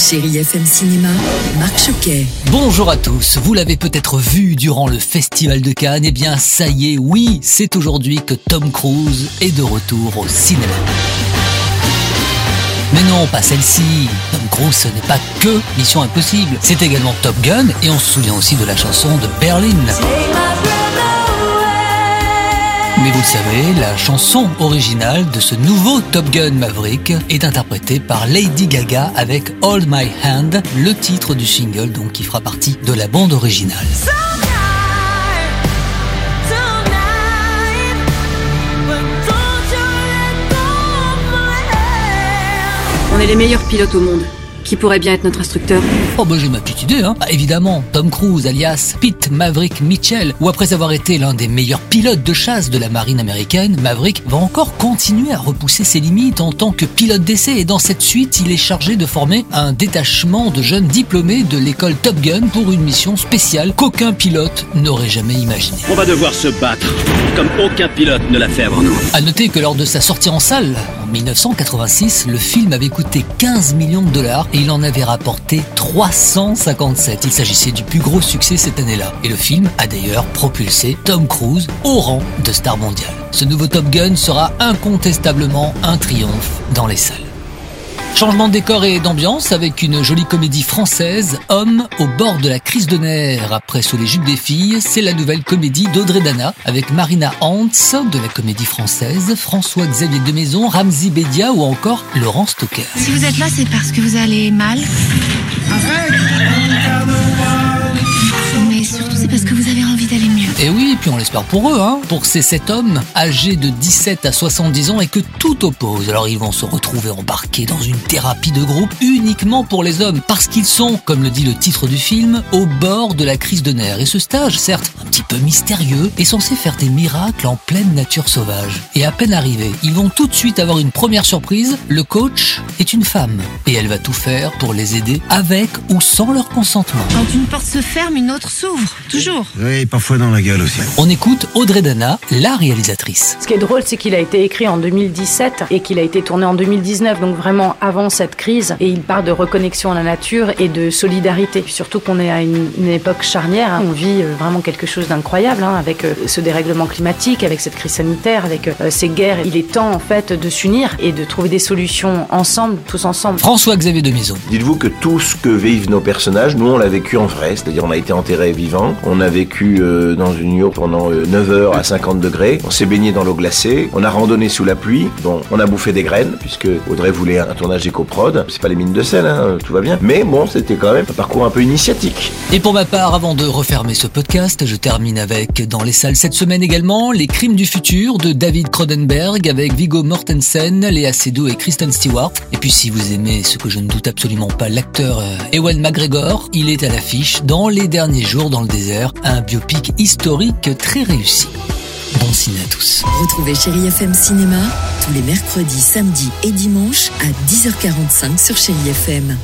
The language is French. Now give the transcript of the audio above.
Chérie FM Cinéma, Marc Choquet. Bonjour à tous, vous l'avez peut-être vu durant le Festival de Cannes, eh bien ça y est, oui, c'est aujourd'hui que Tom Cruise est de retour au cinéma. Mais non, pas celle-ci. Tom Cruise, ce n'est pas que Mission Impossible. C'est également Top Gun et on se souvient aussi de la chanson de Berlin. Mais vous le savez, la chanson originale de ce nouveau Top Gun Maverick est interprétée par Lady Gaga avec Hold My Hand, le titre du single donc qui fera partie de la bande originale. On est les meilleurs pilotes au monde. Qui pourrait bien être notre instructeur Oh bah j'ai ma petite idée, hein. Bah, évidemment, Tom Cruise alias Pete Maverick Mitchell, ou après avoir été l'un des meilleurs pilotes de chasse de la marine américaine, Maverick va encore continuer à repousser ses limites en tant que pilote d'essai et dans cette suite, il est chargé de former un détachement de jeunes diplômés de l'école Top Gun pour une mission spéciale qu'aucun pilote n'aurait jamais imaginée. On va devoir se battre, comme aucun pilote ne l'a fait avant nous. À noter que lors de sa sortie en salle, 1986, le film avait coûté 15 millions de dollars et il en avait rapporté 357. Il s'agissait du plus gros succès cette année-là. Et le film a d'ailleurs propulsé Tom Cruise au rang de star mondial. Ce nouveau Top Gun sera incontestablement un triomphe dans les salles. Changement de décor et d'ambiance avec une jolie comédie française, Homme au bord de la crise de nerfs. Après Sous les jupes des filles, c'est la nouvelle comédie d'Audrey Dana avec Marina Hans de la comédie française, François-Xavier de Maison, Ramzi Bedia ou encore Laurent Stoker. Si vous êtes là, c'est parce que vous allez mal. Puis on l'espère pour eux, hein, pour ces sept hommes âgés de 17 à 70 ans et que tout oppose. Alors ils vont se retrouver embarqués dans une thérapie de groupe uniquement pour les hommes, parce qu'ils sont, comme le dit le titre du film, au bord de la crise de nerfs. Et ce stage, certes un petit peu mystérieux, est censé faire des miracles en pleine nature sauvage. Et à peine arrivés, ils vont tout de suite avoir une première surprise. Le coach est une femme, et elle va tout faire pour les aider avec ou sans leur consentement. Quand une porte se ferme, une autre s'ouvre. Toujours. Oui, parfois dans la gueule aussi. On écoute Audrey Dana, la réalisatrice. Ce qui est drôle, c'est qu'il a été écrit en 2017 et qu'il a été tourné en 2019, donc vraiment avant cette crise. Et il part de reconnexion à la nature et de solidarité. Surtout qu'on est à une, une époque charnière. hein. On vit euh, vraiment quelque chose d'incroyable hein, avec euh, ce dérèglement climatique, avec cette crise sanitaire, avec euh, ces guerres. Il est temps en fait de s'unir et de trouver des solutions ensemble, tous ensemble. François-Xavier de Maison. Dites-vous que tout ce que vivent nos personnages, nous on l'a vécu en vrai, c'est-à-dire on a été enterrés vivants, on a vécu euh, dans une yourte pendant euh, 9 heures à 50 degrés, on s'est baigné dans l'eau glacée, on a randonné sous la pluie, bon, on a bouffé des graines, puisque Audrey voulait un tournage éco-prod, c'est pas les mines de sel, hein, tout va bien, mais bon, c'était quand même un parcours un peu initiatique. Et pour ma part, avant de refermer ce podcast, je termine avec, dans les salles cette semaine également, Les Crimes du futur de David Cronenberg avec Viggo Mortensen, Léa Seydoux et Kristen Stewart. Et puis si vous aimez ce que je ne doute absolument pas, l'acteur euh, Ewan McGregor, il est à l'affiche dans Les Derniers Jours dans le désert, un biopic historique très réussi. Bon ciné à tous. Retrouvez Chérie FM Cinéma tous les mercredis, samedis et dimanches à 10h45 sur Chérie FM.